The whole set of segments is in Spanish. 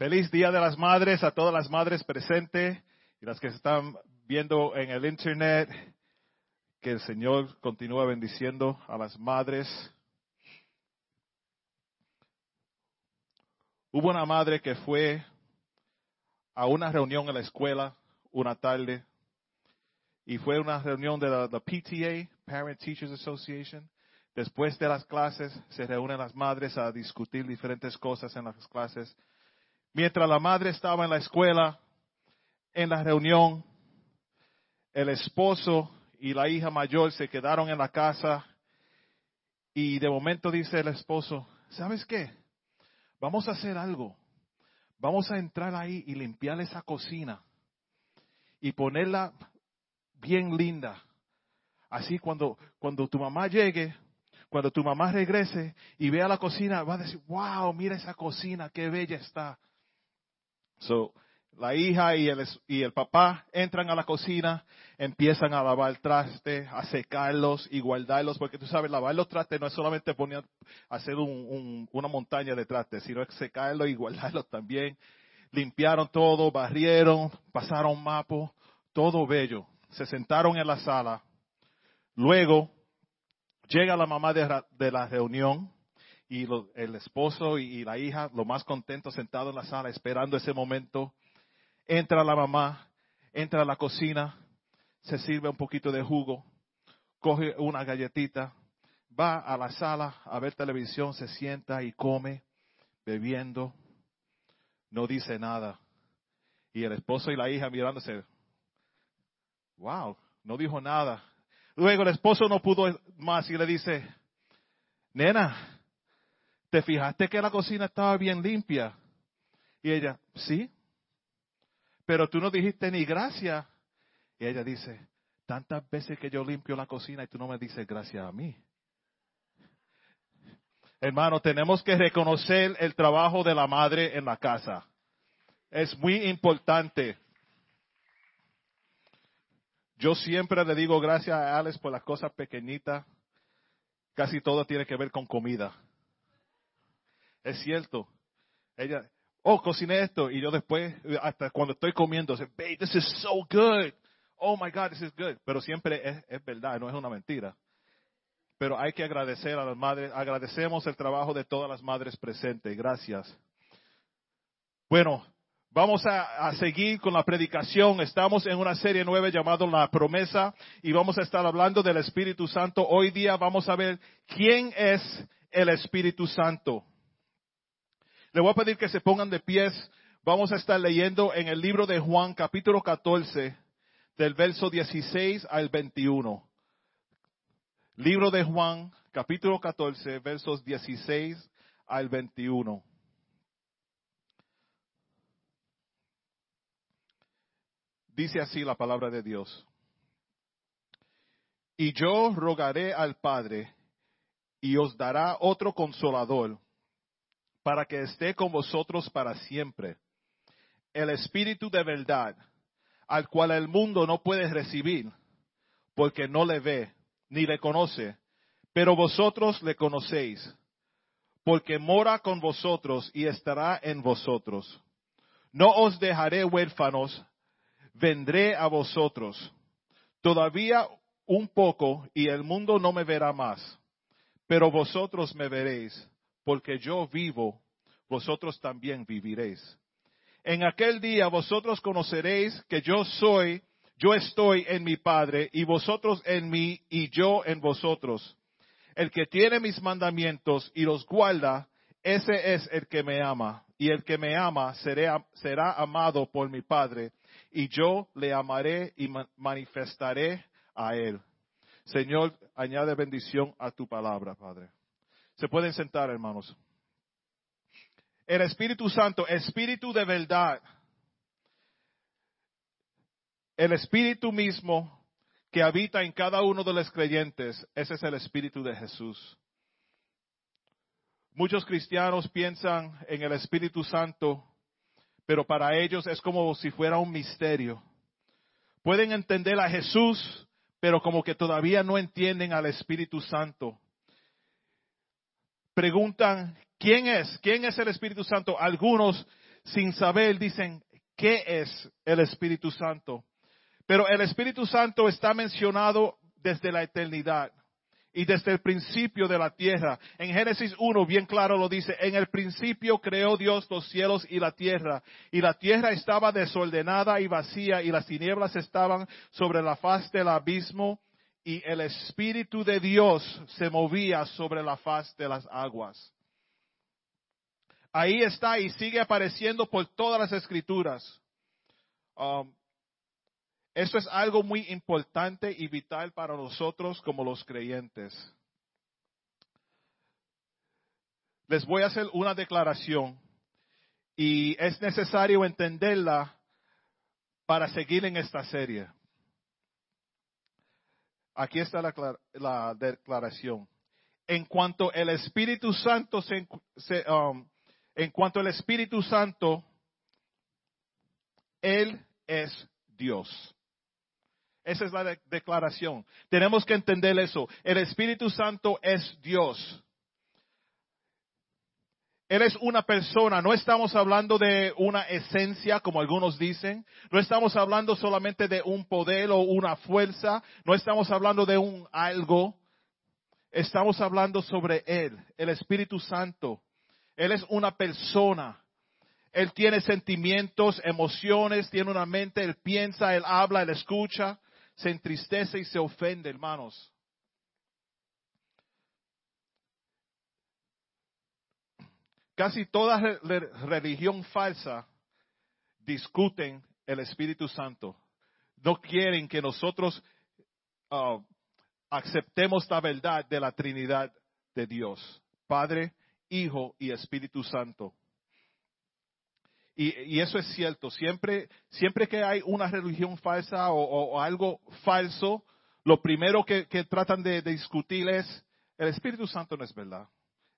Feliz Día de las Madres a todas las madres presentes y las que están viendo en el Internet. Que el Señor continúe bendiciendo a las madres. Hubo una madre que fue a una reunión en la escuela una tarde y fue una reunión de la, la PTA, Parent Teachers Association. Después de las clases se reúnen las madres a discutir diferentes cosas en las clases. Mientras la madre estaba en la escuela, en la reunión, el esposo y la hija mayor se quedaron en la casa y de momento dice el esposo, ¿sabes qué? Vamos a hacer algo. Vamos a entrar ahí y limpiar esa cocina y ponerla bien linda. Así cuando, cuando tu mamá llegue, cuando tu mamá regrese y vea la cocina, va a decir, wow, mira esa cocina, qué bella está. So, la hija y el, y el papá entran a la cocina, empiezan a lavar trastes, a secarlos y guardarlos, porque tú sabes, lavar los trastes no es solamente poner, hacer un, una montaña de trastes, sino es secarlos y guardarlos también. Limpiaron todo, barrieron, pasaron mapo, todo bello. Se sentaron en la sala. Luego llega la mamá de, de la reunión y el esposo y, la hija, lo más contentos, sentados en la sala, esperando ese momento. Entra la mamá, entra a la cocina, se sirve un poquito de jugo, coge una galletita, va a la sala a ver televisión, se sienta y come, bebiendo, no dice nada. Y el esposo y la hija mirándose, wow, no dijo nada. Luego el esposo no pudo más y le dice, nena, ¿te fijaste que la cocina estaba bien limpia? Y ella, sí, pero tú no dijiste ni gracias. Y ella dice, tantas veces que yo limpio la cocina y tú no me dices gracias a mí. Hermano, tenemos que reconocer el trabajo de la madre en la casa. Es muy importante. Yo siempre le digo gracias a Alex por las cosas pequeñitas. Casi todo tiene que ver con comida. Es cierto. Ella, oh, cociné esto. Y yo después, hasta cuando estoy comiendo, dice, babe, this is so good. Oh my God, this is good. Pero siempre es, es verdad, no es una mentira. Pero hay que agradecer a las madres. Agradecemos el trabajo de todas las madres presentes. Gracias. Bueno, Vamos a, a, seguir con la predicación. Estamos en una serie nueva llamada La Promesa y vamos a estar hablando del Espíritu Santo. Hoy día vamos a ver quién es el Espíritu Santo. Le voy a pedir que se pongan de pies. Vamos a estar leyendo en el libro de Juan capítulo 14 del verso 16 al 21. Libro de Juan capítulo 14 versos 16 al 21. Dice así la palabra de Dios. Y yo rogaré al Padre y os dará otro consolador para que esté con vosotros para siempre. El Espíritu de verdad, al cual el mundo no puede recibir, porque no le ve ni le conoce, pero vosotros le conocéis, porque mora con vosotros y estará en vosotros. No os dejaré huérfanos, vendré a vosotros. Todavía un poco y el mundo no me verá más, pero vosotros me veréis porque yo vivo, vosotros también viviréis. En aquel día vosotros conoceréis que yo soy, yo estoy en mi Padre, y vosotros en mí, y yo en vosotros. El que tiene mis mandamientos y los guarda, ese es el que me ama. Y el que me ama será, será amado por mi Padre, y yo le amaré y manifestaré a él. Señor, añade bendición a tu palabra, Padre. Se pueden sentar, hermanos. El Espíritu Santo, Espíritu de verdad. El Espíritu mismo que habita en cada uno de los creyentes, ese es el Espíritu de Jesús. Muchos cristianos piensan en el Espíritu Santo, pero para ellos es como si fuera un misterio. Pueden entender a Jesús, pero como que todavía no entienden al Espíritu Santo preguntan, ¿quién es? ¿Quién es el Espíritu Santo? Algunos sin saber, dicen, ¿qué es el Espíritu Santo? Pero el Espíritu Santo está mencionado desde la eternidad y desde el principio de la tierra. En Génesis 1 bien claro lo dice, en el principio creó Dios los cielos y la tierra, y la tierra estaba desordenada y vacía, y las tinieblas estaban sobre la faz del abismo, y el Espíritu de Dios se movía sobre la faz de las aguas. Ahí está y sigue apareciendo por todas las escrituras. Um, esto es algo muy importante y vital para nosotros como los creyentes. Les voy a hacer una declaración y es necesario entenderla para seguir en esta serie. Aquí está la, declaración. En cuanto el Espíritu Santo se, um, en cuanto el Espíritu Santo, Él es Dios. Esa es la declaración. Tenemos que entender eso. El Espíritu Santo es Dios. Él es una persona, no estamos hablando de una esencia, como algunos dicen, no estamos hablando solamente de un poder o una fuerza, no estamos hablando de un algo, estamos hablando sobre Él, el Espíritu Santo. Él es una persona. Él tiene sentimientos, emociones, tiene una mente, Él piensa, Él habla, Él escucha se entristece y se ofende, hermanos. Casi toda religión falsa discuten el Espíritu Santo. No quieren que nosotros uh, aceptemos la verdad de la Trinidad de Dios, Padre, Hijo y Espíritu Santo. Y, eso es cierto. Siempre, siempre que hay una religión falsa o, algo falso, lo primero que, tratan de, discutir es, el Espíritu Santo no es verdad.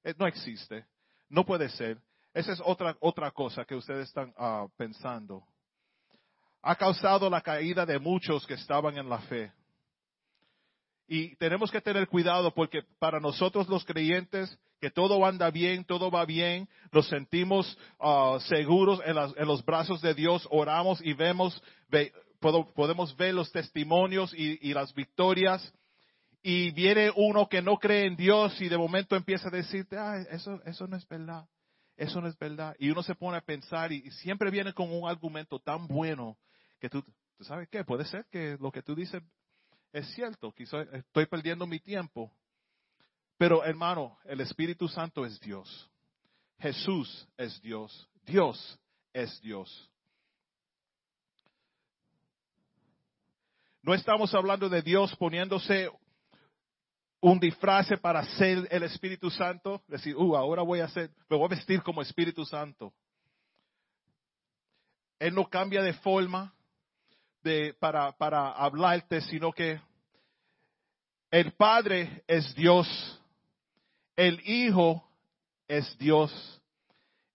Eh, no existe. No puede ser. Esa es otra, otra cosa que ustedes están ah, pensando. Ha causado la caída de muchos que estaban en la fe. Y tenemos que tener cuidado porque para nosotros los creyentes, que todo anda bien, todo va bien, nos sentimos ah, seguros en, los brazos de Dios, oramos y vemos, podemos ver los testimonios y, las victorias. Y viene uno que no cree en Dios y de momento empieza a decirte, eso, eso no es verdad, eso no es verdad. Y uno se pone a pensar y, siempre viene con un argumento tan bueno que tú, ¿tú sabes qué? Puede ser que lo que tú dices es cierto, quizá estoy perdiendo mi tiempo. Pero hermano, el Espíritu Santo es Dios. Jesús es Dios. Dios es Dios. No estamos hablando de Dios poniéndose un disfraz para ser el Espíritu Santo. Decir, uh, ahora voy a ser, me voy a vestir como Espíritu Santo. Él no cambia de forma de, para, para hablarte, sino que el Padre es Dios, el Hijo es Dios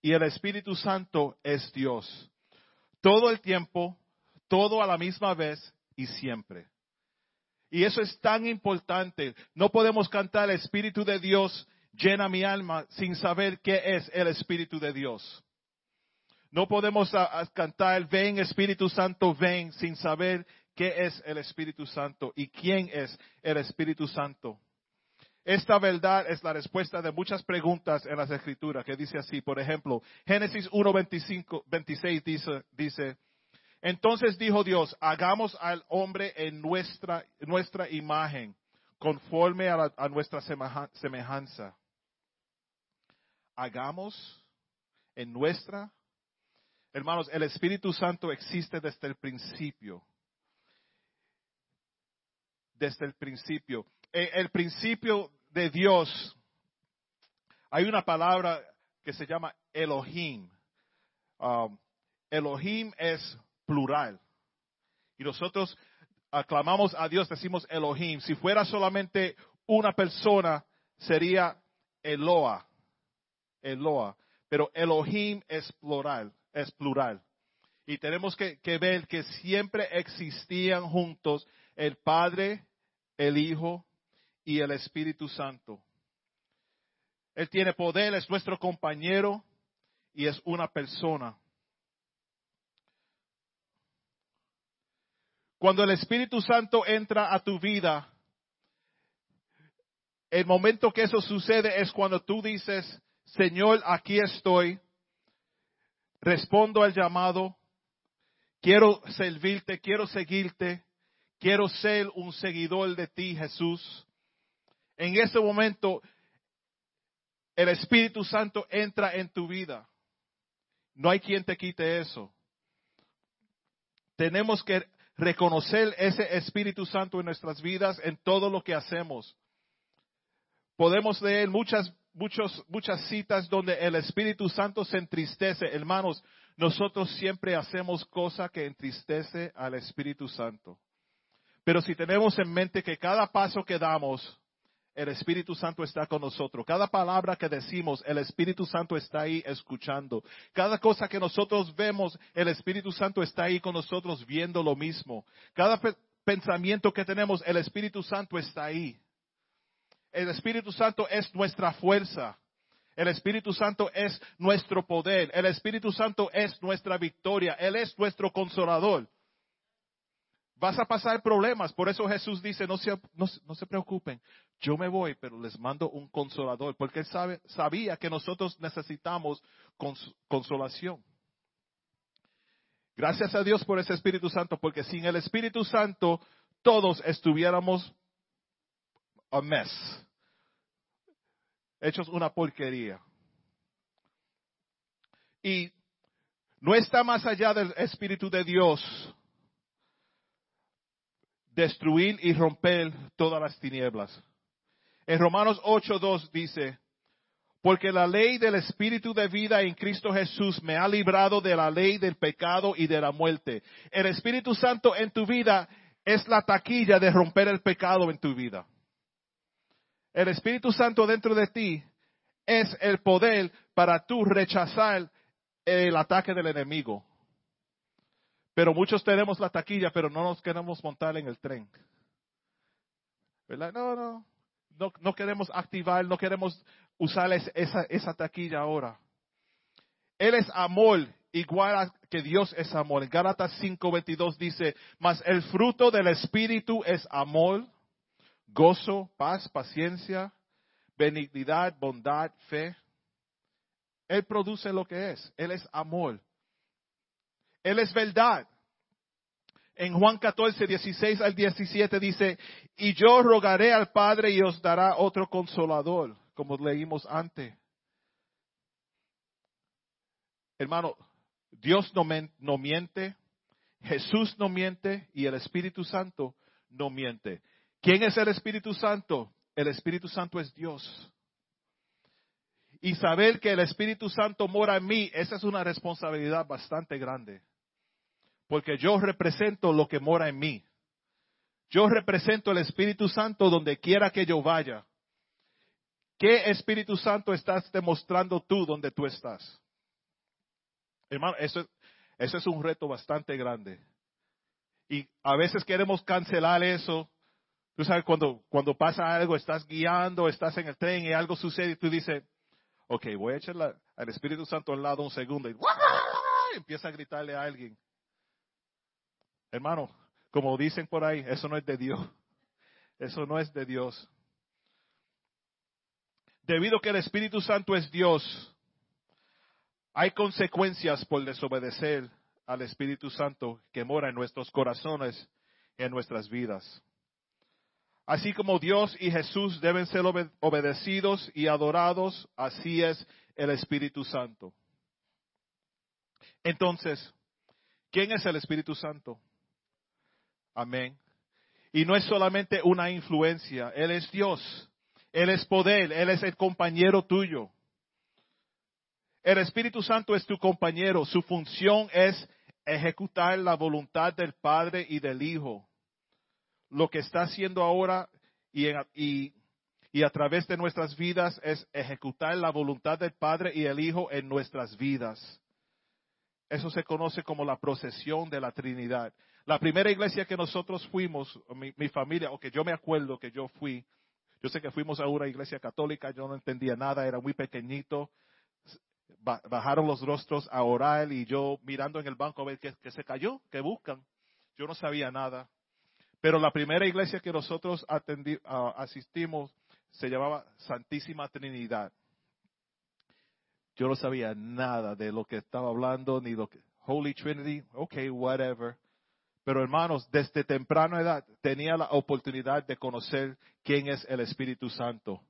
y el Espíritu Santo es Dios. Todo el tiempo, todo a la misma vez y siempre. Y eso es tan importante. No podemos cantar el Espíritu de Dios llena mi alma sin saber qué es el Espíritu de Dios. No podemos cantar, ven Espíritu Santo, ven, sin saber qué es el Espíritu Santo y quién es el Espíritu Santo. Esta verdad es la respuesta de muchas preguntas en las Escrituras, que dice así, por ejemplo, Génesis 1, 26 dice, dice, entonces dijo Dios, hagamos al hombre en nuestra, nuestra imagen, conforme a, a nuestra semejanza. Hagamos en nuestra Hermanos, el Espíritu Santo existe desde el principio. Desde el principio. E, el principio de Dios, hay una palabra que se llama Elohim. Um, Elohim es plural. Y nosotros aclamamos a Dios, decimos Elohim. Si fuera solamente una persona, sería Eloa. Eloa. Pero Elohim es plural es plural. Y tenemos que, ver que siempre existían juntos el Padre, el Hijo y el Espíritu Santo. Él tiene poder, es nuestro compañero y es una persona. Cuando el Espíritu Santo entra a tu vida, el momento que eso sucede es cuando tú dices, Señor, aquí estoy, respondo al llamado, quiero servirte, quiero seguirte, quiero ser un seguidor de ti, Jesús. En ese momento, el Espíritu Santo entra en tu vida. No hay quien te quite eso. Tenemos que reconocer ese Espíritu Santo en nuestras vidas en todo lo que hacemos. Podemos leer muchas, muchos, muchas citas donde el Espíritu Santo se entristece. Hermanos, nosotros siempre hacemos cosas que entristece al Espíritu Santo. Pero si tenemos en mente que cada paso que damos, el Espíritu Santo está con nosotros. Cada palabra que decimos, el Espíritu Santo está ahí escuchando. Cada cosa que nosotros vemos, el Espíritu Santo está ahí con nosotros viendo lo mismo. Cada pensamiento que tenemos, el Espíritu Santo está ahí. El Espíritu Santo es nuestra fuerza. El Espíritu Santo es nuestro poder. El Espíritu Santo es nuestra victoria. Él es nuestro consolador. Vas a pasar problemas. Por eso Jesús dice, no se, no, se preocupen. Yo me voy, pero les mando un consolador. Porque él sabe, sabía que nosotros necesitamos consolación. Gracias a Dios por ese Espíritu Santo. Porque sin el Espíritu Santo todos estuviéramos a mess. Hechos una porquería. Y no está más allá del Espíritu de Dios destruir y romper todas las tinieblas. En Romanos 8.2 dice, porque la ley del Espíritu de vida en Cristo Jesús me ha librado de la ley del pecado y de la muerte. El Espíritu Santo en tu vida es la taquilla de romper el pecado en tu vida. El Espíritu Santo dentro de ti es el poder para tú rechazar el ataque del enemigo. Pero muchos tenemos la taquilla, pero no nos queremos montar en el tren. ¿Verdad? No, no, no, queremos activar, no queremos usar esa, taquilla ahora. Él es amor, igual que Dios es amor. En Gálatas 5:22 dice, mas el fruto del Espíritu es amor, gozo, paz, paciencia, benignidad, bondad, fe. Él produce lo que es. Él es amor. Él es verdad. En Juan 14, 16 al 17 dice, y yo rogaré al Padre y os dará otro consolador, como leímos antes. Hermano, Dios no, no miente, Jesús no miente y el Espíritu Santo no miente. ¿Quién es el Espíritu Santo? El Espíritu Santo es Dios. Y saber que el Espíritu Santo mora en mí, esa es una responsabilidad bastante grande porque yo represento lo que mora en mí. Yo represento el Espíritu Santo donde quiera que yo vaya. ¿Qué Espíritu Santo estás demostrando tú donde tú estás? Hermano, eso, eso es un reto bastante grande. Y a veces queremos cancelar eso. Tú sabes, cuando, cuando pasa algo, estás guiando, estás en el tren y algo sucede y tú dices, ok, voy a echar al Espíritu Santo al lado un segundo y empieza a gritarle a alguien. Hermano, como dicen por ahí, eso no es de Dios. Eso no es de Dios. Debido a que el Espíritu Santo es Dios, hay consecuencias por desobedecer al Espíritu Santo que mora en nuestros corazones en nuestras vidas. Así como Dios y Jesús deben ser obedecidos y adorados, así es el Espíritu Santo. Entonces, ¿quién es el Espíritu Santo? Amén. Y no es solamente una influencia, Él es Dios, Él es poder, Él es el compañero tuyo. El Espíritu Santo es tu compañero, su función es ejecutar la voluntad del Padre y del Hijo. Lo que está haciendo ahora y, a través de nuestras vidas es ejecutar la voluntad del Padre y el Hijo en nuestras vidas. Eso se conoce como la procesión de la Trinidad. La primera iglesia que nosotros fuimos, mi, familia, o que yo me acuerdo que yo fui, yo sé que fuimos a una iglesia católica, yo no entendía nada, era muy pequeñito. Bajaron los rostros a orar y yo mirando en el banco a ver qué, se cayó, qué buscan. yo no sabía nada. Pero la primera iglesia que nosotros ah, asistimos se llamaba Santísima Trinidad. Yo no sabía nada de lo que estaba hablando, ni lo que, Holy Trinity, okay, whatever. Pero hermanos, desde temprana edad tenía la oportunidad de conocer quién es el Espíritu Santo.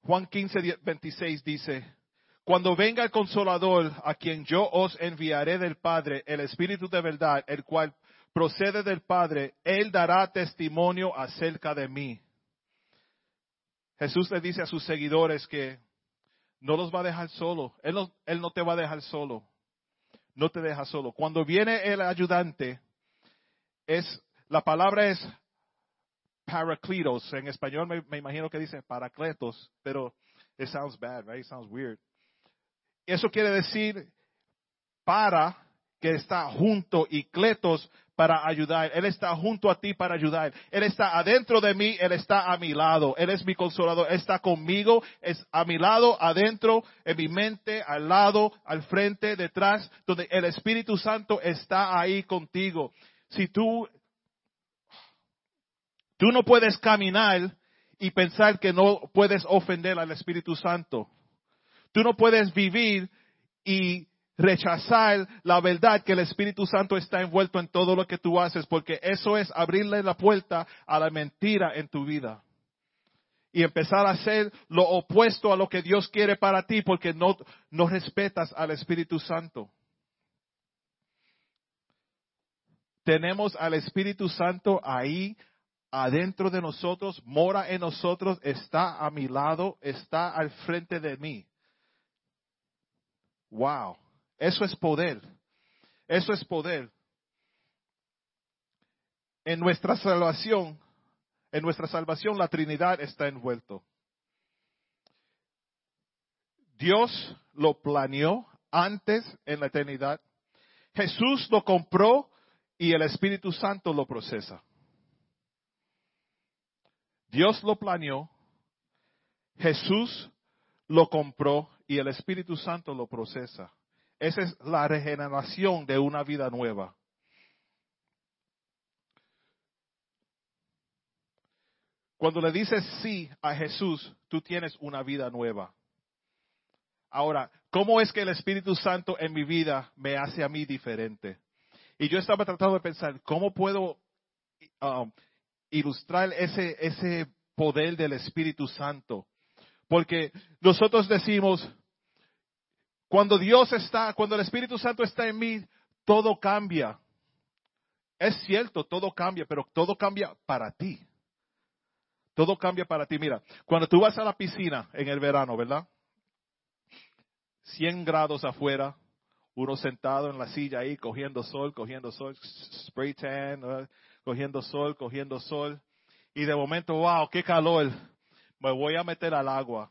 Juan 15, 26 dice, cuando venga el consolador a quien yo os enviaré del Padre, el Espíritu de verdad, el cual procede del Padre, él dará testimonio acerca de mí. Jesús le dice a sus seguidores que no los va a dejar solo. Él no, él no te va a dejar solo. No te deja solo. Cuando viene el ayudante, es, la palabra es paracletos. En español me, me imagino que dice paracletos, pero it sounds bad, right? It sounds weird. Eso quiere decir para que está junto y cletos para ayudar. Él está junto a ti para ayudar. Él está adentro de mí, Él está a mi lado. Él es mi consolador. Él está conmigo, es a mi lado, adentro, en mi mente, al lado, al frente, detrás, donde el Espíritu Santo está ahí contigo. Si tú, tú no puedes caminar y pensar que no puedes ofender al Espíritu Santo. Tú no puedes vivir y rechazar la verdad que el Espíritu Santo está envuelto en todo lo que tú haces, porque eso es abrirle la puerta a la mentira en tu vida. Y empezar a hacer lo opuesto a lo que Dios quiere para ti, porque no, no respetas al Espíritu Santo. Tenemos al Espíritu Santo ahí adentro de nosotros, mora en nosotros, está a mi lado, está al frente de mí. Wow. Eso es poder. Eso es poder. En nuestra salvación, en nuestra salvación la Trinidad está envuelto. Dios lo planeó antes en la eternidad. Jesús lo compró y el Espíritu Santo lo procesa. Dios lo planeó, Jesús lo compró y el Espíritu Santo lo procesa. Esa es la regeneración de una vida nueva. Cuando le dices sí a Jesús, tú tienes una vida nueva. Ahora, ¿cómo es que el Espíritu Santo en mi vida me hace a mí diferente? Y yo estaba tratando de pensar, ¿cómo puedo um, ilustrar ese, ese poder del Espíritu Santo? Porque nosotros decimos, cuando Dios está, cuando el Espíritu Santo está en mí, todo cambia. Es cierto, todo cambia, pero todo cambia para ti. Todo cambia para ti. Mira, cuando tú vas a la piscina en el verano, ¿verdad? 100 grados afuera, uno sentado en la silla ahí, cogiendo sol, cogiendo sol, spray tan, cogiendo sol, cogiendo sol. Y de momento, wow, qué calor. Me voy a meter al agua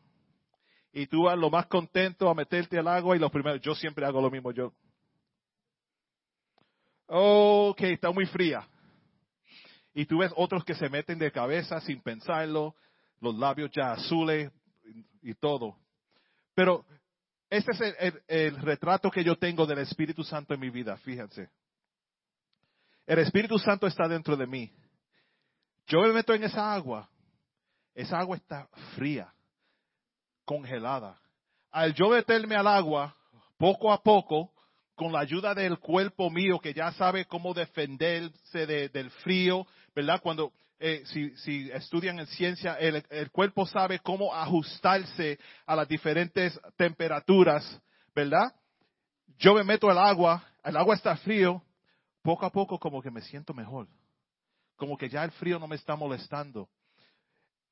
y tú vas lo más contento a meterte al agua y lo primero, yo siempre hago lo mismo yo. Ok, está muy fría. Y tú ves otros que se meten de cabeza sin pensarlo, los labios ya azules y, todo. Pero este es el, retrato que yo tengo del Espíritu Santo en mi vida, fíjense. El Espíritu Santo está dentro de mí. Yo me meto en esa agua. Esa agua está fría congelada. Al yo meterme al agua, poco a poco, con la ayuda del cuerpo mío que ya sabe cómo defenderse de, del frío, ¿verdad? Cuando eh, si, si, estudian en ciencia, el, el, cuerpo sabe cómo ajustarse a las diferentes temperaturas, ¿verdad? Yo me meto al agua, el agua está frío, poco a poco como que me siento mejor, como que ya el frío no me está molestando.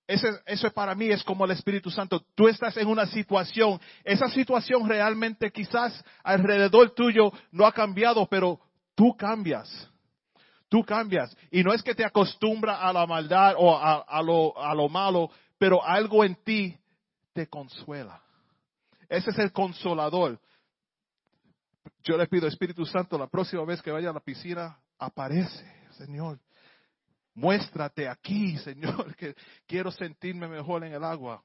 Ese, eso para mí es como el Espíritu Santo. Tú estás en una situación, esa situación realmente quizás alrededor tuyo no ha cambiado, pero tú cambias. Tú cambias. Y no es que te acostumbra a la maldad o a, a, lo, a lo malo, pero algo en ti te consuela. Ese es el consolador. Yo le pido, Espíritu Santo, la próxima vez que vaya a la piscina, aparece, Señor. Muéstrate aquí, Señor, que quiero sentirme mejor en el agua.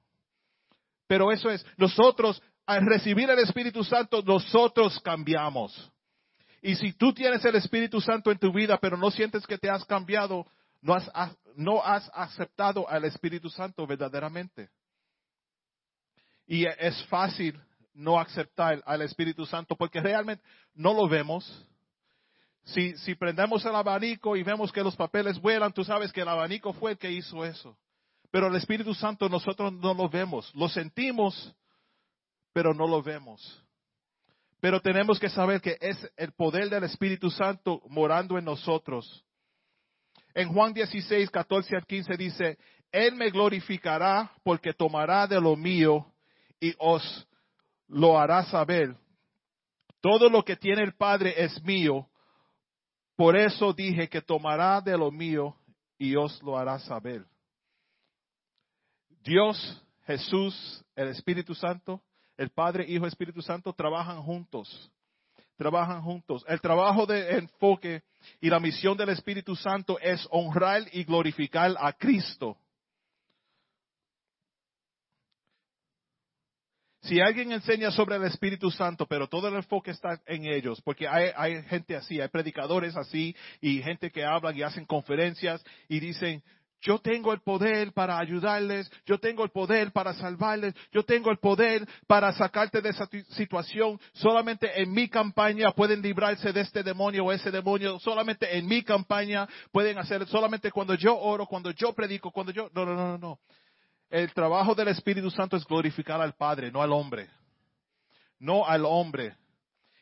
Pero eso es, nosotros, al recibir el Espíritu Santo, nosotros cambiamos. Y si tú tienes el Espíritu Santo en tu vida, pero no sientes que te has cambiado, no has, no has aceptado al Espíritu Santo verdaderamente. Y es fácil no aceptar al Espíritu Santo porque realmente no lo vemos. Si, si prendemos el abanico y vemos que los papeles vuelan, tú sabes que el abanico fue el que hizo eso. Pero el Espíritu Santo nosotros no lo vemos, lo sentimos, pero no lo vemos. Pero tenemos que saber que es el poder del Espíritu Santo morando en nosotros. En Juan 16, 14 al 15 dice, Él me glorificará porque tomará de lo mío y os lo hará saber. Todo lo que tiene el Padre es mío. Por eso dije que tomará de lo mío y os lo hará saber. Dios, Jesús, el Espíritu Santo, el Padre, Hijo, Espíritu Santo trabajan juntos. Trabajan juntos. El trabajo de enfoque y la misión del Espíritu Santo es honrar y glorificar a Cristo. Si alguien enseña sobre el Espíritu Santo, pero todo el enfoque está en ellos, porque hay, hay, gente así, hay predicadores así y gente que hablan y hacen conferencias y dicen, yo tengo el poder para ayudarles, yo tengo el poder para salvarles, yo tengo el poder para sacarte de esa situación. Solamente en mi campaña pueden librarse de este demonio o ese demonio. Solamente en mi campaña pueden hacer, solamente cuando yo oro, cuando yo predico, cuando yo... No, no, no, no, no. El trabajo del Espíritu Santo es glorificar al Padre, no al hombre. No al hombre.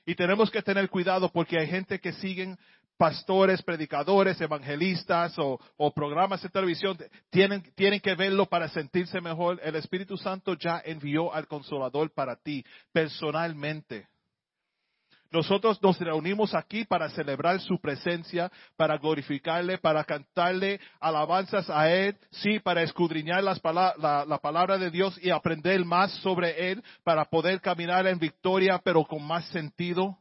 Y tenemos que tener cuidado porque hay gente que siguen pastores, predicadores, evangelistas o, programas de televisión tienen, tienen que verlo para sentirse mejor. El Espíritu Santo ya envió al consolador para ti personalmente. Nosotros nos reunimos aquí para celebrar su presencia, para glorificarle, para cantarle alabanzas a Él, sí, para escudriñar las la, la palabra de Dios y aprender más sobre Él, para poder caminar en victoria, pero con más sentido.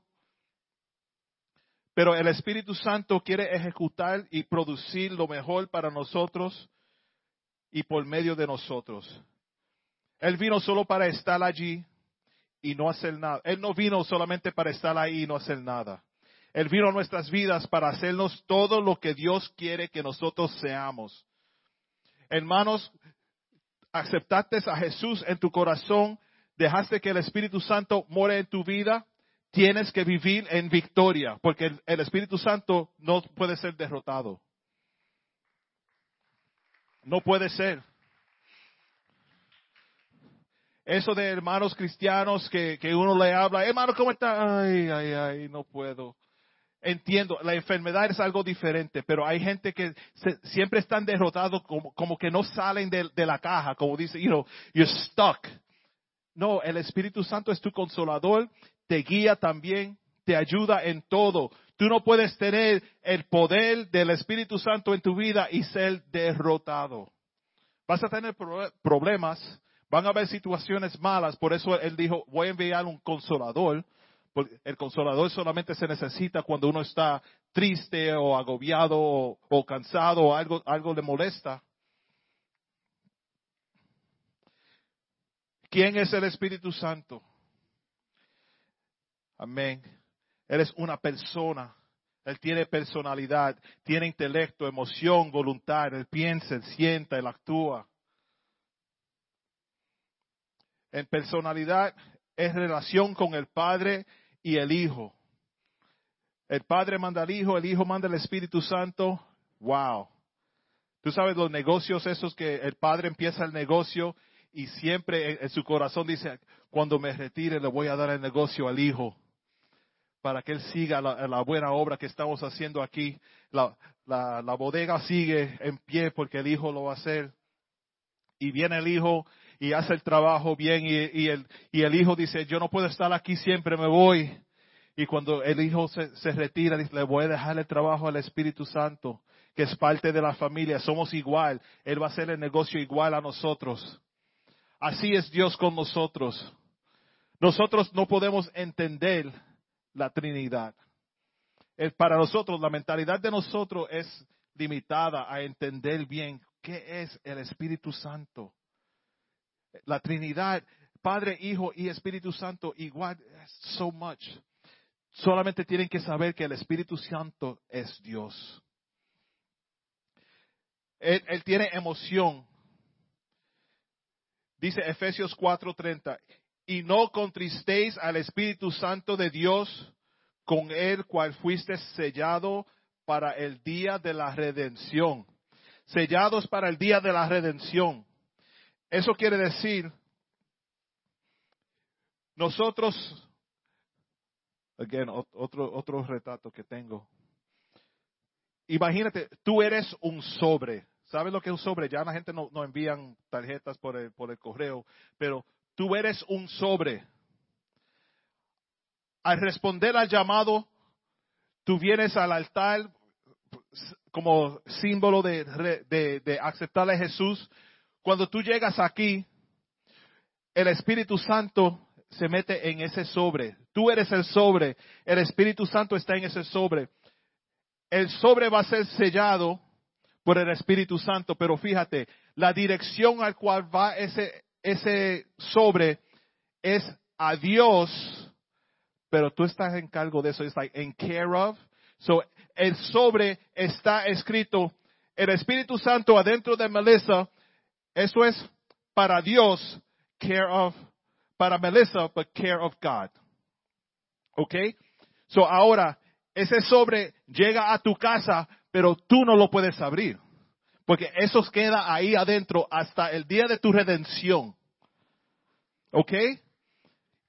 Pero el Espíritu Santo quiere ejecutar y producir lo mejor para nosotros y por medio de nosotros. Él vino solo para estar allí y no hacer nada. Él no vino solamente para estar ahí y no hacer nada. Él vino a nuestras vidas para hacernos todo lo que Dios quiere que nosotros seamos. Hermanos, aceptaste a Jesús en tu corazón, dejaste que el Espíritu Santo more en tu vida tienes que vivir en victoria, porque el, Espíritu Santo no puede ser derrotado. No puede ser. Eso de hermanos cristianos que, uno le habla, hermano, ¿cómo está? Ay, ay, ay, no puedo. Entiendo, la enfermedad es algo diferente, pero hay gente que siempre están derrotados como, como que no salen de, de, la caja, como dice, you know, you're stuck. No, el Espíritu Santo es tu consolador te guía también, te ayuda en todo. Tú no puedes tener el poder del Espíritu Santo en tu vida y ser derrotado. Vas a tener problemas, van a haber situaciones malas, por eso él dijo, voy a enviar un consolador, el consolador solamente se necesita cuando uno está triste o agobiado o, o cansado o algo, algo le molesta. ¿Quién es el Espíritu Santo? Amén. Él es una persona. Él tiene personalidad, tiene intelecto, emoción, voluntad. Él piensa, él sienta, él actúa. En personalidad es relación con el Padre y el Hijo. El Padre manda al Hijo, el Hijo manda al Espíritu Santo. Wow. Tú sabes los negocios esos que el Padre empieza el negocio y siempre en, su corazón dice, cuando me retire le voy a dar el negocio al Hijo para que Él siga la, buena obra que estamos haciendo aquí. La, la, bodega sigue en pie porque el Hijo lo va a hacer. Y viene el Hijo y hace el trabajo bien y, el, Hijo dice, yo no puedo estar aquí siempre, me voy. Y cuando el Hijo se, se retira, dice, le voy a dejar el trabajo al Espíritu Santo, que es parte de la familia, somos igual. Él va a hacer el negocio igual a nosotros. Así es Dios con nosotros. Nosotros no podemos entender la Trinidad. para nosotros, la mentalidad de nosotros es limitada a entender bien qué es el Espíritu Santo. La Trinidad, Padre, Hijo y Espíritu Santo, igual, so much. solamente tienen que saber que el Espíritu Santo es Dios. Él, él tiene emoción. Dice Efesios 4:30, y no contristéis al Espíritu Santo de Dios, con el cual fuiste sellado para el día de la redención. Sellados para el día de la redención. Eso quiere decir, nosotros, again, otro, otro retrato que tengo. Imagínate, tú eres un sobre. ¿Sabes lo que es un sobre? Ya la gente no, no envían tarjetas por el, por el correo, pero tú eres un sobre. Al responder al llamado, tú vienes al altar como símbolo de, de, de aceptar a Jesús. Cuando tú llegas aquí, el Espíritu Santo se mete en ese sobre. Tú eres el sobre. El Espíritu Santo está en ese sobre. El sobre va a ser sellado por el Espíritu Santo, pero fíjate, la dirección al cual va ese, ese sobre es a Dios, pero tú estás en cargo de eso. Es like in care of. So, el sobre está escrito, el Espíritu Santo adentro de Melissa, eso es para Dios, care of, para Melissa, but care of God. ¿Ok? So, ahora, ese sobre llega a tu casa, pero tú no lo puedes abrir. Porque eso queda ahí adentro hasta el día de tu redención. ¿Ok?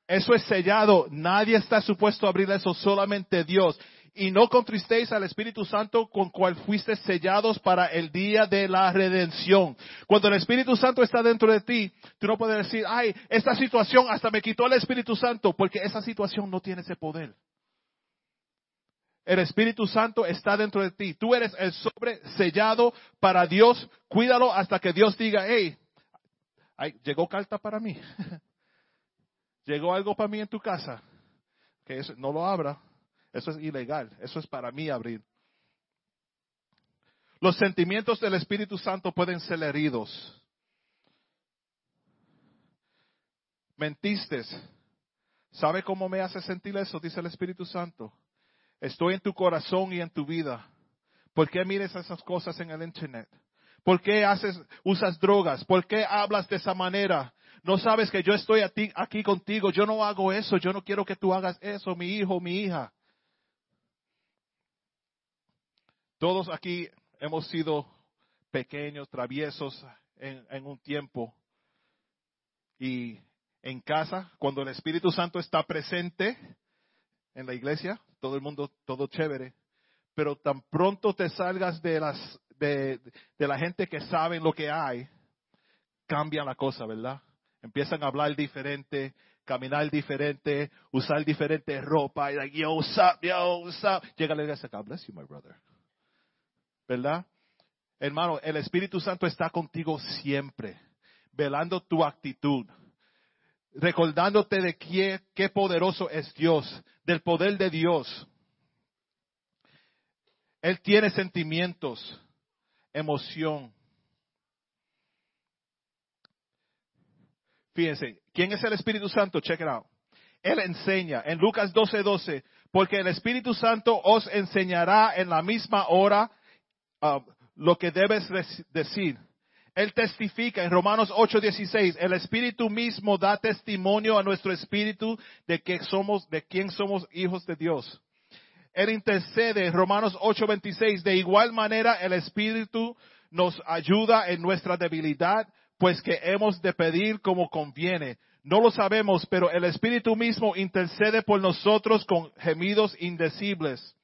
Eso es sellado. Nadie está supuesto a abrir eso, solamente Dios. Y no contristéis al Espíritu Santo con cual fuiste sellados para el día de la redención. Cuando el Espíritu Santo está dentro de ti, tú no puedes decir, ay, esta situación hasta me quitó el Espíritu Santo, porque esa situación no tiene ese poder. El Espíritu Santo está dentro de ti. Tú eres el sobre sellado para Dios. Cuídalo hasta que Dios diga, hey, llegó carta para mí. llegó algo para mí en tu casa. Que no lo abra. Eso es ilegal. Eso es para mí abrir. Los sentimientos del Espíritu Santo pueden ser heridos. Mentiste. ¿Sabe cómo me hace sentir eso? Dice el Espíritu Santo. Estoy en tu corazón y en tu vida. ¿Por qué mires esas cosas en el internet? ¿Por qué haces, usas drogas? ¿Por qué hablas de esa manera? No sabes que yo estoy aquí contigo. Yo no hago eso. Yo no quiero que tú hagas eso, mi hijo, mi hija. Todos aquí hemos sido pequeños, traviesos en, en un tiempo. Y en casa, cuando el Espíritu Santo está presente en la iglesia, todo el mundo, todo chévere, pero tan pronto te salgas de las, de, la gente que sabe lo que hay, cambia la cosa, ¿verdad? Empiezan a hablar diferente, caminar diferente, usar diferente ropa, y like, yo, what's yo, what's. Llega la iglesia, God bless you, my brother. ¿Verdad? Hermano, el Espíritu Santo está contigo siempre, velando tu actitud, recordándote de qué, qué poderoso es Dios, del poder de Dios. Él tiene sentimientos, emoción. Fíjense, ¿quién es el Espíritu Santo? Check it out. Él enseña en Lucas 12:12, 12, porque el Espíritu Santo os enseñará en la misma hora uh, lo que debes decir. Él testifica en Romanos 8:16, el Espíritu mismo da testimonio a nuestro espíritu de que somos, de quién somos hijos de Dios. Él intercede en Romanos 8:26, de igual manera el Espíritu nos ayuda en nuestra debilidad, pues que hemos de pedir como conviene. No lo sabemos, pero el Espíritu mismo intercede por nosotros con gemidos indecibles.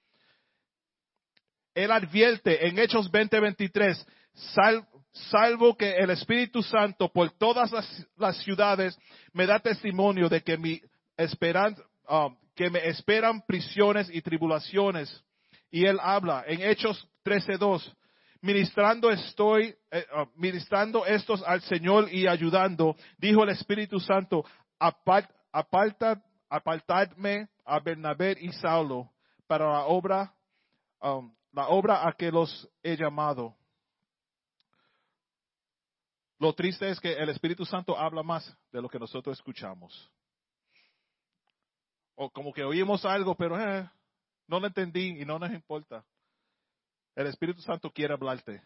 Él advierte en Hechos 20:23, sal, salvo que el Espíritu Santo por todas las, ciudades me da testimonio de que mi esperanza, um, que me esperan prisiones y tribulaciones. Y él habla en Hechos 13:2, ministrando estoy, eh, uh, ministrando estos al Señor y ayudando, dijo el Espíritu Santo, aparta, apartadme a Bernabé y Saulo para la obra, um, la obra a que los he llamado. Lo triste es que el Espíritu Santo habla más de lo que nosotros escuchamos. O como que oímos algo, pero eh, no lo entendí y no nos importa. El Espíritu Santo quiere hablarte.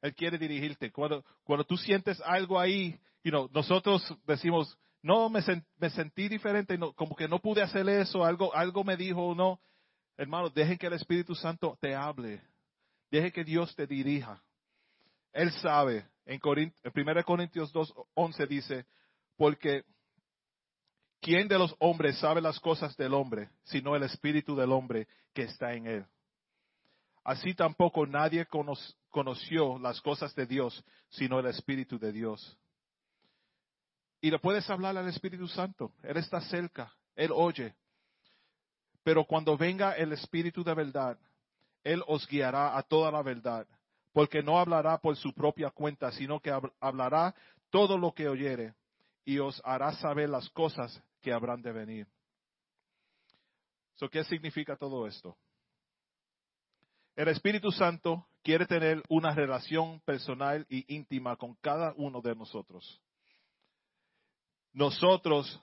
Él quiere dirigirte. Cuando, cuando tú sientes algo ahí, you know, nosotros decimos, no, me, me sentí diferente, no, como que no pude hacer eso, algo, algo me dijo, no. Hermano, dejen que el Espíritu Santo te hable. Deje que Dios te dirija. Él sabe. En, Corint, en 1 Corintios 2, 11 dice, porque ¿quién de los hombres sabe las cosas del hombre, sino el Espíritu del hombre que está en él? Así tampoco nadie conoció las cosas de Dios, sino el Espíritu de Dios. Y le puedes hablar al Espíritu Santo. Él está cerca, Él oye. Pero cuando venga el Espíritu de verdad, Él os guiará a toda la verdad, porque no hablará por su propia cuenta, sino que hablará todo lo que oyere y os hará saber las cosas que habrán de venir. ¿Qué significa todo esto? El Espíritu Santo quiere tener una relación personal y íntima con cada uno de nosotros. Nosotros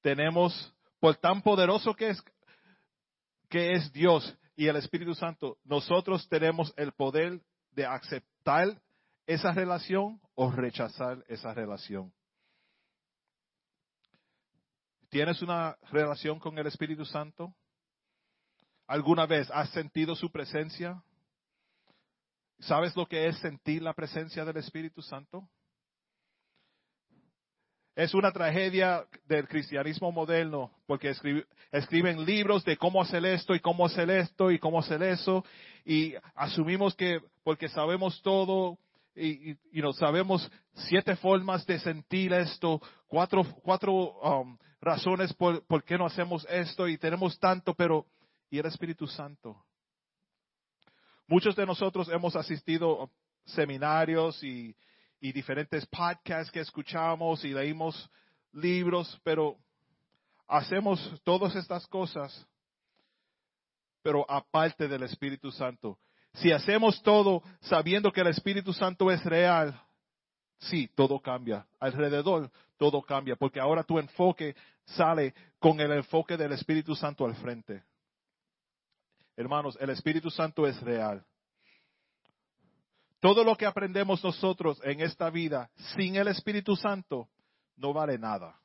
tenemos, por tan poderoso que es, que es Dios y el Espíritu Santo, nosotros tenemos el poder de aceptar esa relación o rechazar esa relación. ¿Tienes una relación con el Espíritu Santo? ¿Alguna vez has sentido su presencia? ¿Sabes lo que es sentir la presencia del Espíritu Santo? Es una tragedia del cristianismo moderno porque escriben libros de cómo hacer esto y cómo hacer esto y cómo hacer eso y asumimos que porque sabemos todo y, y, sabemos siete formas de sentir esto, cuatro, cuatro um, razones por, por qué no hacemos esto y tenemos tanto, pero y el Espíritu Santo. Muchos de nosotros hemos asistido a seminarios y, diferentes podcasts que escuchamos y leímos libros, pero hacemos todas estas cosas, pero aparte del Espíritu Santo. Si hacemos todo sabiendo que el Espíritu Santo es real, sí, todo cambia. Alrededor todo cambia, porque ahora tu enfoque sale con el enfoque del Espíritu Santo al frente. Hermanos, el Espíritu Santo es real. Todo lo que aprendemos nosotros en esta vida sin el Espíritu Santo no vale nada.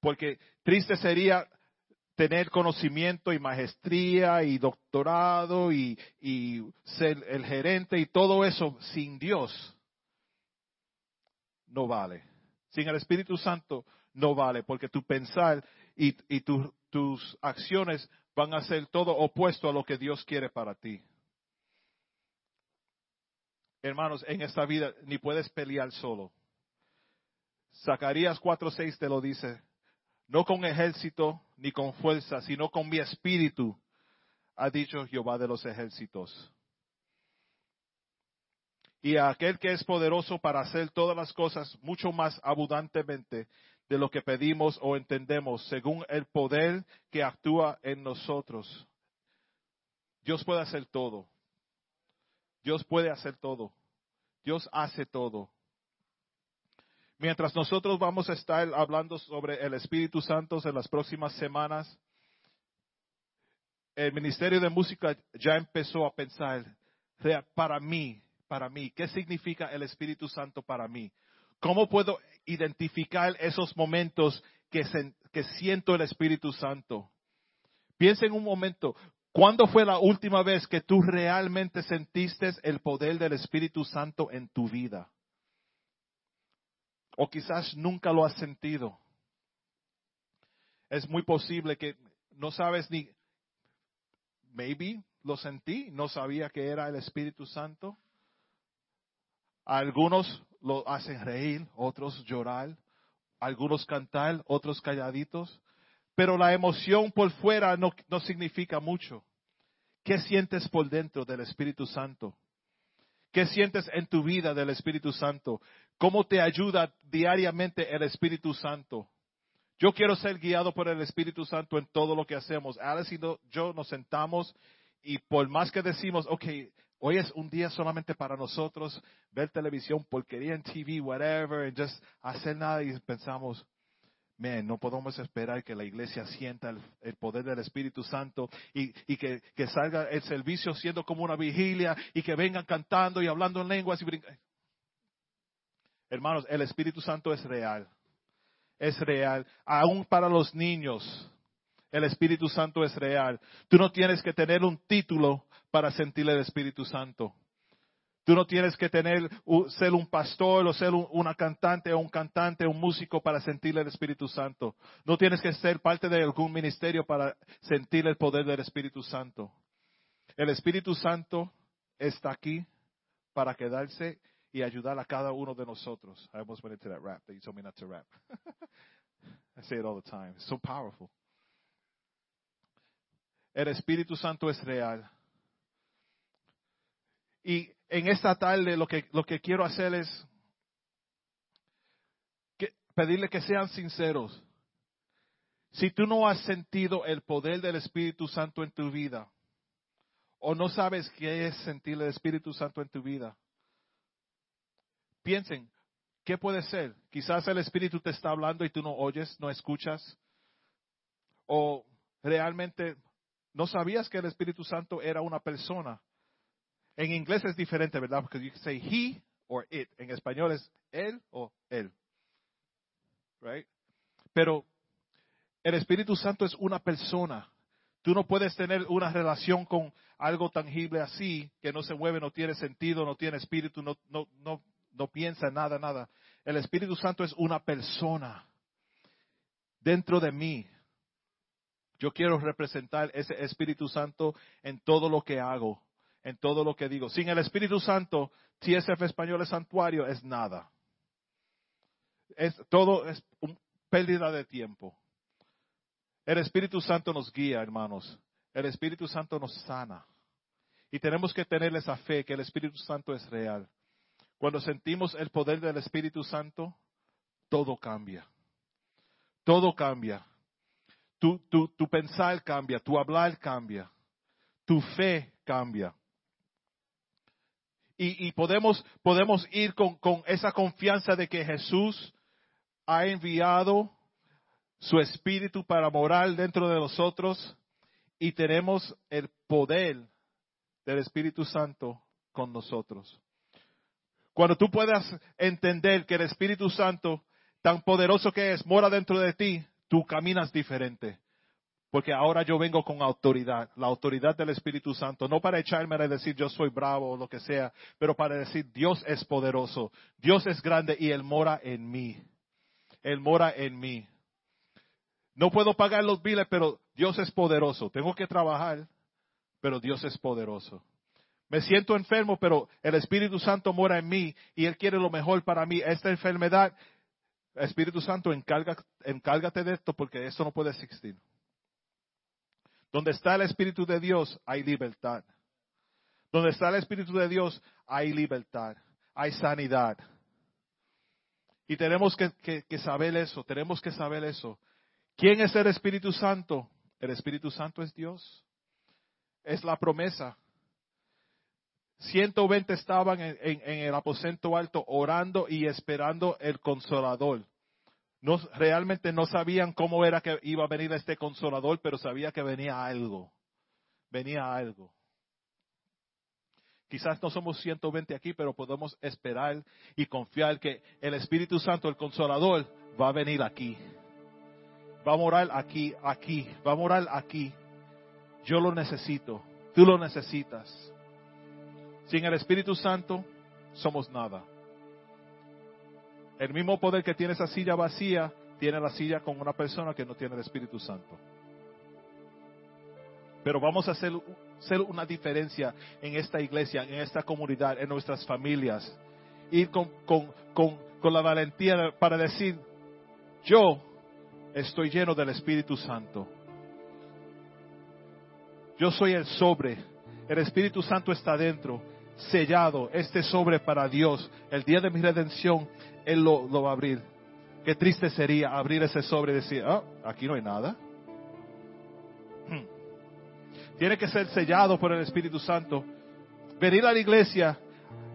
Porque triste sería tener conocimiento y maestría y doctorado y, ser el gerente y todo eso sin Dios. No vale. Sin el Espíritu Santo no vale, porque tu pensar y, y tu, tus acciones van a ser todo opuesto a lo que Dios quiere para ti. Hermanos, en esta vida ni puedes pelear solo. Zacarías 4:6 te lo dice, no con ejército ni con fuerza, sino con mi espíritu, ha dicho Jehová de los ejércitos. Y a aquel que es poderoso para hacer todas las cosas mucho más abundantemente de lo que pedimos o entendemos, según el poder que actúa en nosotros. Dios puede hacer todo. Dios puede hacer todo. Dios hace todo. Mientras nosotros vamos a estar hablando sobre el Espíritu Santo en las próximas semanas, el Ministerio de Música ya empezó a pensar, para mí, para mí, ¿qué significa el Espíritu Santo para mí? ¿Cómo puedo identificar esos momentos que, que siento el Espíritu Santo? Piensa en un momento, ¿cuándo fue la última vez que tú realmente sentiste el poder del Espíritu Santo en tu vida? O quizás nunca lo has sentido. Es muy posible que no sabes ni, maybe lo sentí, no sabía que era el Espíritu Santo. Algunos lo hacen reír, otros llorar, algunos cantar, otros calladitos. Pero la emoción por fuera no, no significa mucho. ¿Qué sientes por dentro del Espíritu Santo? ¿Qué sientes en tu vida del Espíritu Santo? ¿Cómo te ayuda diariamente el Espíritu Santo? Yo quiero ser guiado por el Espíritu Santo en todo lo que hacemos. Alice y yo nos sentamos y por más que decimos, ok, Hoy es un día solamente para nosotros ver televisión, porquería en TV, whatever, y just hacer nada y pensamos, No podemos esperar que la iglesia sienta el, poder del Espíritu Santo y, que, salga el servicio siendo como una vigilia y que vengan cantando y hablando en lenguas y. Hermanos, el Espíritu Santo es real. Es real. Aún para los niños, el Espíritu Santo es real. Tú no tienes que tener un título para sentir el Espíritu Santo. Tú no tienes que tener, ser un pastor o ser una cantante o un cantante un músico para sentir el Espíritu Santo. No tienes que ser parte de algún ministerio para sentir el poder del Espíritu Santo. El Espíritu Santo está aquí para quedarse y ayudar a cada uno de nosotros. I almost went into that rap that you told me not to rap. I say it all the time. It's so powerful. El Espíritu Santo es real. Y en esta tarde lo que, lo que quiero hacer es pedirle que sean sinceros. Si tú no has sentido el poder del Espíritu Santo en tu vida, o no sabes qué es sentir el Espíritu Santo en tu vida, piensen, ¿qué puede ser? Quizás el Espíritu te está hablando y tú no oyes, no escuchas. O realmente no sabías que el Espíritu Santo era una persona en inglés es diferente, ¿verdad? Porque you can say he or it. En español es él o él. Right? Pero el Espíritu Santo es una persona. Tú no puedes tener una relación con algo tangible así, que no se mueve, no tiene sentido, no tiene espíritu, no, no, no, no piensa nada, nada. El Espíritu Santo es una persona dentro de mí. Yo quiero representar ese Espíritu Santo en todo lo que hago en todo lo que digo. Sin el Espíritu Santo, TSF Español es santuario, es nada. Es, todo es pérdida de tiempo. El Espíritu Santo nos guía, hermanos. El Espíritu Santo nos sana. Y tenemos que tener esa fe que el Espíritu Santo es real. Cuando sentimos el poder del Espíritu Santo, todo cambia. Todo cambia. Tu pensar cambia, tu hablar cambia, tu fe cambia. Y, podemos, podemos ir con, con esa confianza de que Jesús ha enviado su espíritu para morar dentro de nosotros y tenemos el poder del Espíritu Santo con nosotros. Cuando tú puedas entender que el Espíritu Santo, tan poderoso que es, mora dentro de ti, tú caminas diferente. Porque ahora yo vengo con autoridad, la autoridad del Espíritu Santo, no para echarme a decir yo soy bravo o lo que sea, pero para decir Dios es poderoso, Dios es grande y Él mora en mí. Él mora en mí. No puedo pagar los biles, pero Dios es poderoso. Tengo que trabajar, pero Dios es poderoso. Me siento enfermo, pero el Espíritu Santo mora en mí y Él quiere lo mejor para mí. Esta enfermedad, Espíritu Santo, encárgate de esto porque esto no puede existir. Donde está el Espíritu de Dios hay libertad. Donde está el Espíritu de Dios hay libertad, hay sanidad. Y tenemos que, saber eso, tenemos que saber eso. ¿Quién es el Espíritu Santo? El Espíritu Santo es Dios. Es la promesa. 120 estaban en, el aposento alto orando y esperando el consolador no, realmente no sabían cómo era que iba a venir este consolador, pero sabía que venía algo. Venía algo. Quizás no somos 120 aquí, pero podemos esperar y confiar que el Espíritu Santo, el consolador, va a venir aquí. Va a morar aquí, aquí, va a morar aquí. Yo lo necesito, tú lo necesitas. Sin el Espíritu Santo, somos nada. El mismo poder que tiene esa silla vacía, tiene la silla con una persona que no tiene el Espíritu Santo. Pero vamos a hacer, hacer una diferencia en esta iglesia, en esta comunidad, en nuestras familias. Ir con, con la valentía para decir, yo estoy lleno del Espíritu Santo. Yo soy el sobre. El Espíritu Santo está dentro, sellado, este sobre para Dios. El día de mi redención él lo, va a abrir. Qué triste sería abrir ese sobre y decir, ah, aquí no hay nada. Hmm. Tiene que ser sellado por el Espíritu Santo. Venir a la iglesia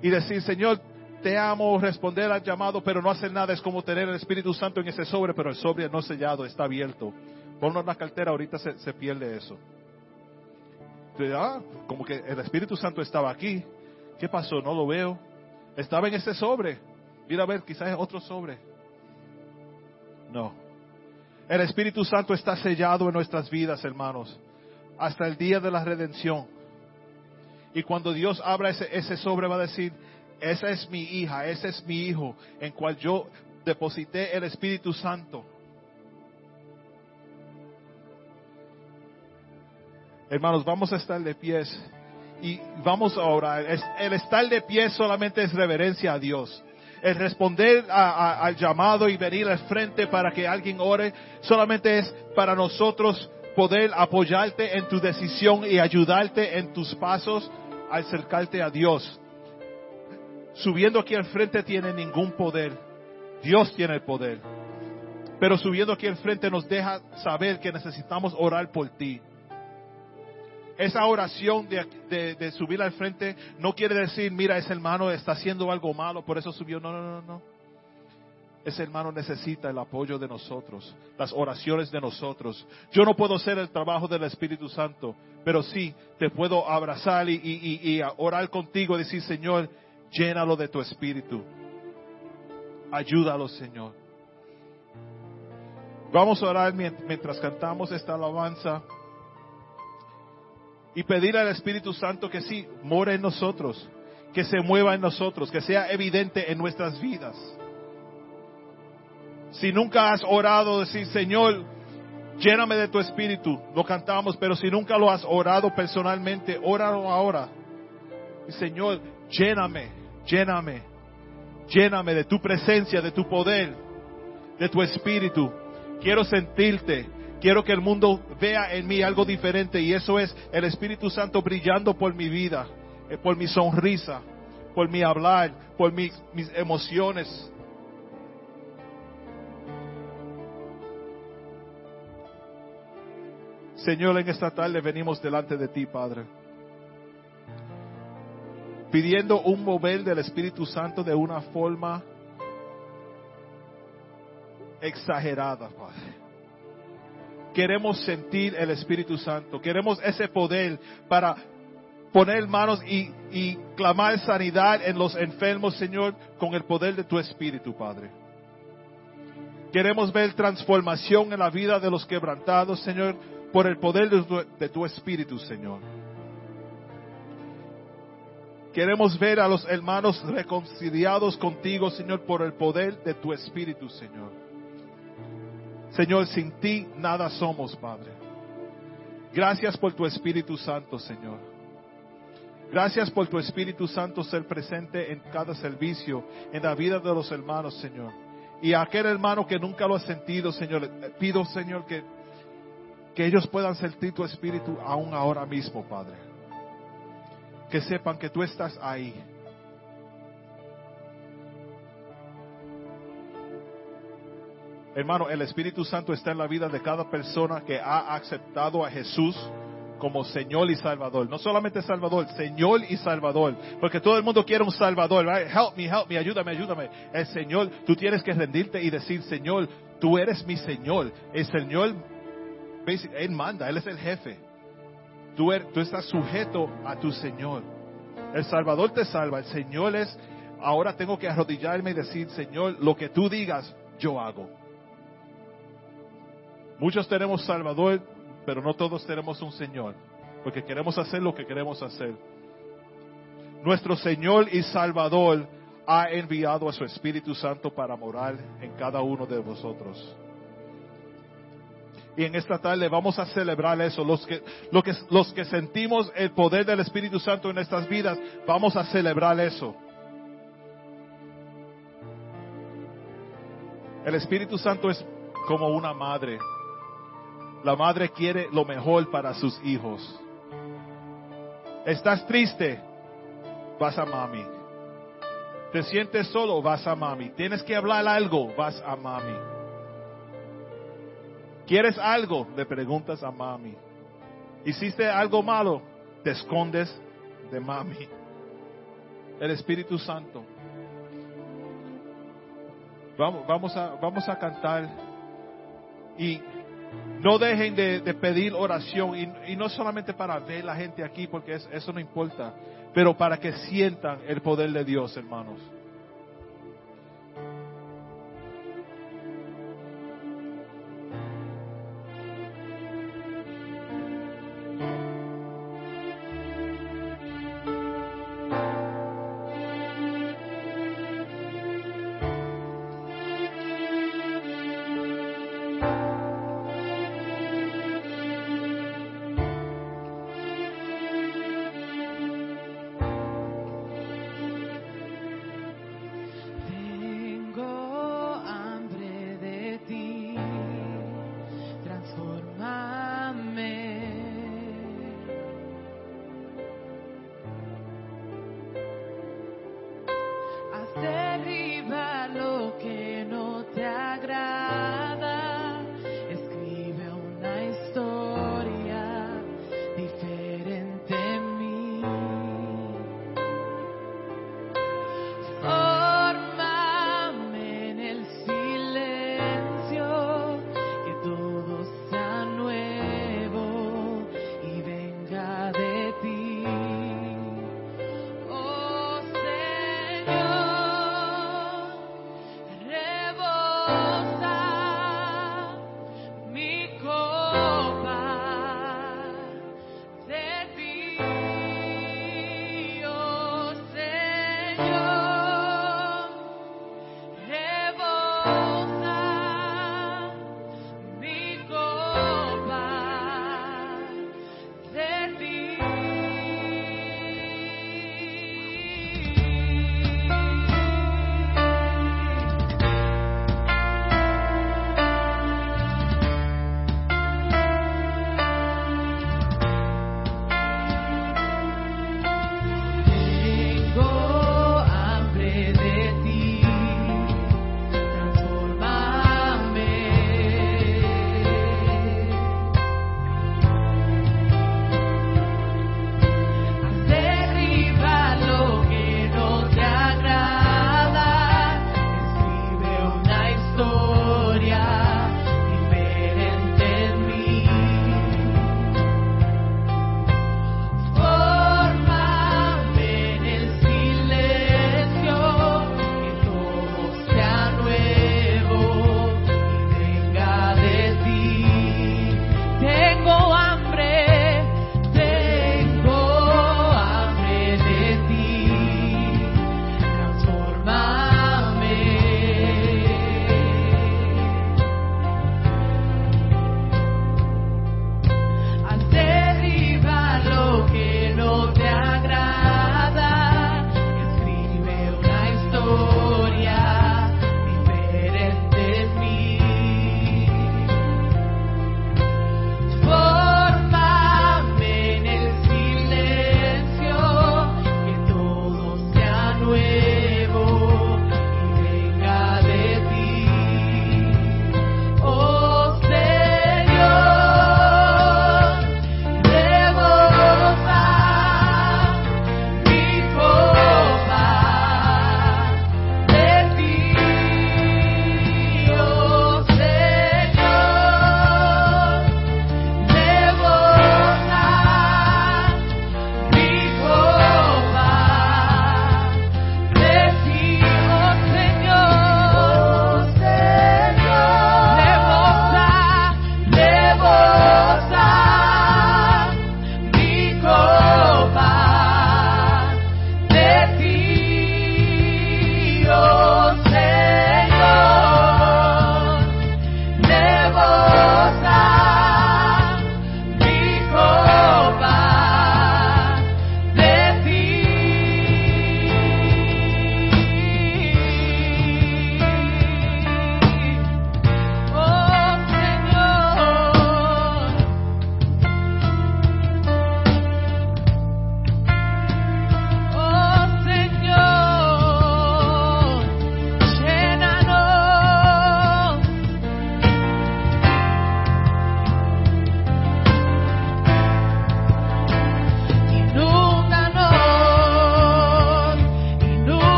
y decir, Señor, te amo, responder al llamado, pero no hacer nada. Es como tener el Espíritu Santo en ese sobre, pero el sobre no sellado, está abierto. Ponlo en la cartera, ahorita se, pierde eso. Ah, como que el Espíritu Santo estaba aquí. ¿Qué pasó? No lo veo. Estaba en ese sobre. Mira a ver, quizás es otro sobre. No. El Espíritu Santo está sellado en nuestras vidas, hermanos, hasta el día de la redención. Y cuando Dios abra ese, ese sobre va a decir, esa es mi hija, ese es mi hijo, en cual yo deposité el Espíritu Santo. Hermanos, vamos a estar de pies y vamos a orar. El estar de pies solamente es reverencia a Dios. El responder al llamado y venir al frente para que alguien ore solamente es para nosotros poder apoyarte en tu decisión y ayudarte en tus pasos al acercarte a Dios. Subiendo aquí al frente tiene ningún poder. Dios tiene el poder. Pero subiendo aquí al frente nos deja saber que necesitamos orar por ti. Esa oración de, subir al frente no quiere decir, mira, ese hermano está haciendo algo malo, por eso subió. No, no, no, no. Ese hermano necesita el apoyo de nosotros, las oraciones de nosotros. Yo no puedo hacer el trabajo del Espíritu Santo, pero sí te puedo abrazar y orar contigo, decir, Señor, llénalo de tu Espíritu. Ayúdalo, Señor. Vamos a orar mientras cantamos esta alabanza y pedir al Espíritu Santo que sí, more en nosotros, que se mueva en nosotros, que sea evidente en nuestras vidas. Si nunca has orado, decir, Señor, lléname de tu espíritu. Lo cantamos, pero si nunca lo has orado personalmente, óralo ahora. Señor, lléname, lléname, lléname de tu presencia, de tu poder, de tu espíritu. Quiero sentirte, quiero que el mundo vea en mí algo diferente y eso es el Espíritu Santo brillando por mi vida, eh, por mi sonrisa, por mi hablar, por mis, mis emociones, Señor, en esta tarde venimos delante de ti, Padre. Pidiendo un mover del Espíritu Santo de una forma exagerada, Padre. Queremos sentir el Espíritu Santo. Queremos ese poder para poner manos y, clamar sanidad en los enfermos, Señor, con el poder de tu Espíritu, Padre. Queremos ver transformación en la vida de los quebrantados, Señor, por el poder de tu, Espíritu, Señor. Queremos ver a los hermanos reconciliados contigo, Señor, por el poder de tu Espíritu, Señor. Señor, sin ti nada somos, Padre. Gracias por tu Espíritu Santo, Señor. Gracias por tu Espíritu Santo ser presente en cada servicio, en la vida de los hermanos, Señor. Y a aquel hermano que nunca lo ha sentido, Señor, pido, Señor, que que ellos puedan sentir tu espíritu aún ahora mismo, Padre. Que sepan que tú estás ahí. Hermano, el Espíritu Santo está en la vida de cada persona que ha aceptado a Jesús como Señor y Salvador. No solamente Salvador, Señor y Salvador. Porque todo el mundo quiere un Salvador. Help me, help me, ayúdame, ayúdame. El Señor, tú tienes que rendirte y decir, Señor, tú eres mi Señor. El Señor él manda, Él es el jefe. Tú, er, tú estás sujeto a tu Señor. El Salvador te salva. El Señor es, ahora tengo que arrodillarme y decir, Señor, lo que tú digas, yo hago. Muchos tenemos Salvador, pero no todos tenemos un Señor, porque queremos hacer lo que queremos hacer. Nuestro Señor y Salvador ha enviado a su Espíritu Santo para morar en cada uno de vosotros. Y en esta tarde vamos a celebrar eso. Los que, que, los que sentimos el poder del Espíritu Santo en nuestras vidas, vamos a celebrar eso. El Espíritu Santo es como una madre. La madre quiere lo mejor para sus hijos. ¿Estás triste? Vas a mami. ¿Te sientes solo? Vas a mami. ¿Tienes que hablar algo? Vas a mami. ¿Quieres algo? Le preguntas a mami. ¿Hiciste algo malo? Te escondes de mami. El Espíritu Santo. Vamos, vamos, a, vamos a cantar y no dejen de, pedir oración y, no solamente para ver la gente aquí, porque es, eso no importa, pero para que sientan el poder de Dios, hermanos.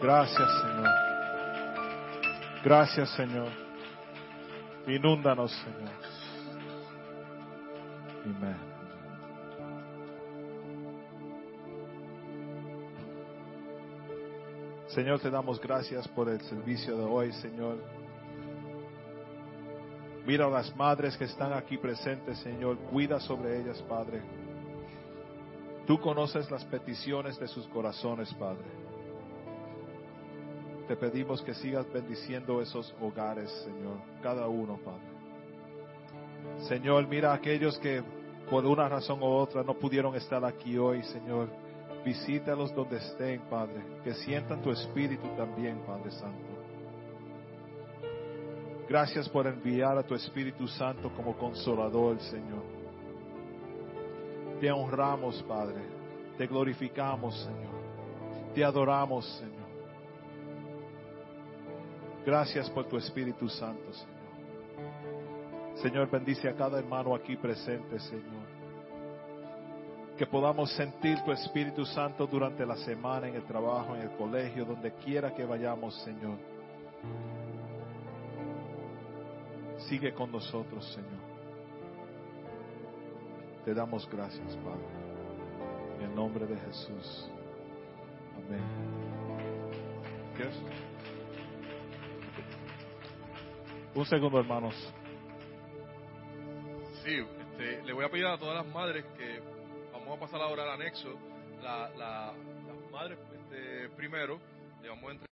Gracias, Señor. Gracias, Señor. Inúndanos, Señor. Amén. Señor, te damos gracias por el servicio de hoy, Señor. Mira a las madres que están aquí presentes, Señor. Cuida sobre ellas, Padre. Tú conoces las peticiones de sus corazones, Padre. Te pedimos que sigas bendiciendo esos hogares, Señor, cada uno, Padre. Señor, mira a aquellos que por una razón u otra no pudieron estar aquí hoy, Señor. Visítalos donde estén, Padre. Que sientan tu espíritu también, Padre Santo. Gracias por enviar a tu Espíritu Santo como consolador, Señor. Te honramos, Padre. Te glorificamos, Señor. Te adoramos, Señor. Gracias por tu Espíritu Santo, Señor. Señor, bendice a cada hermano aquí presente, Señor. Que podamos sentir tu Espíritu Santo durante la semana, en el trabajo, en el colegio, donde quiera que vayamos, Señor. Sigue con nosotros, Señor. Te damos gracias, Padre. En el nombre de Jesús. Amén. ¿Qué es? Un segundo, hermanos. Sí, este, le voy a pedir a todas las madres que vamos a pasar ahora al anexo. La, la- las madres este, primero, le vamos a entregar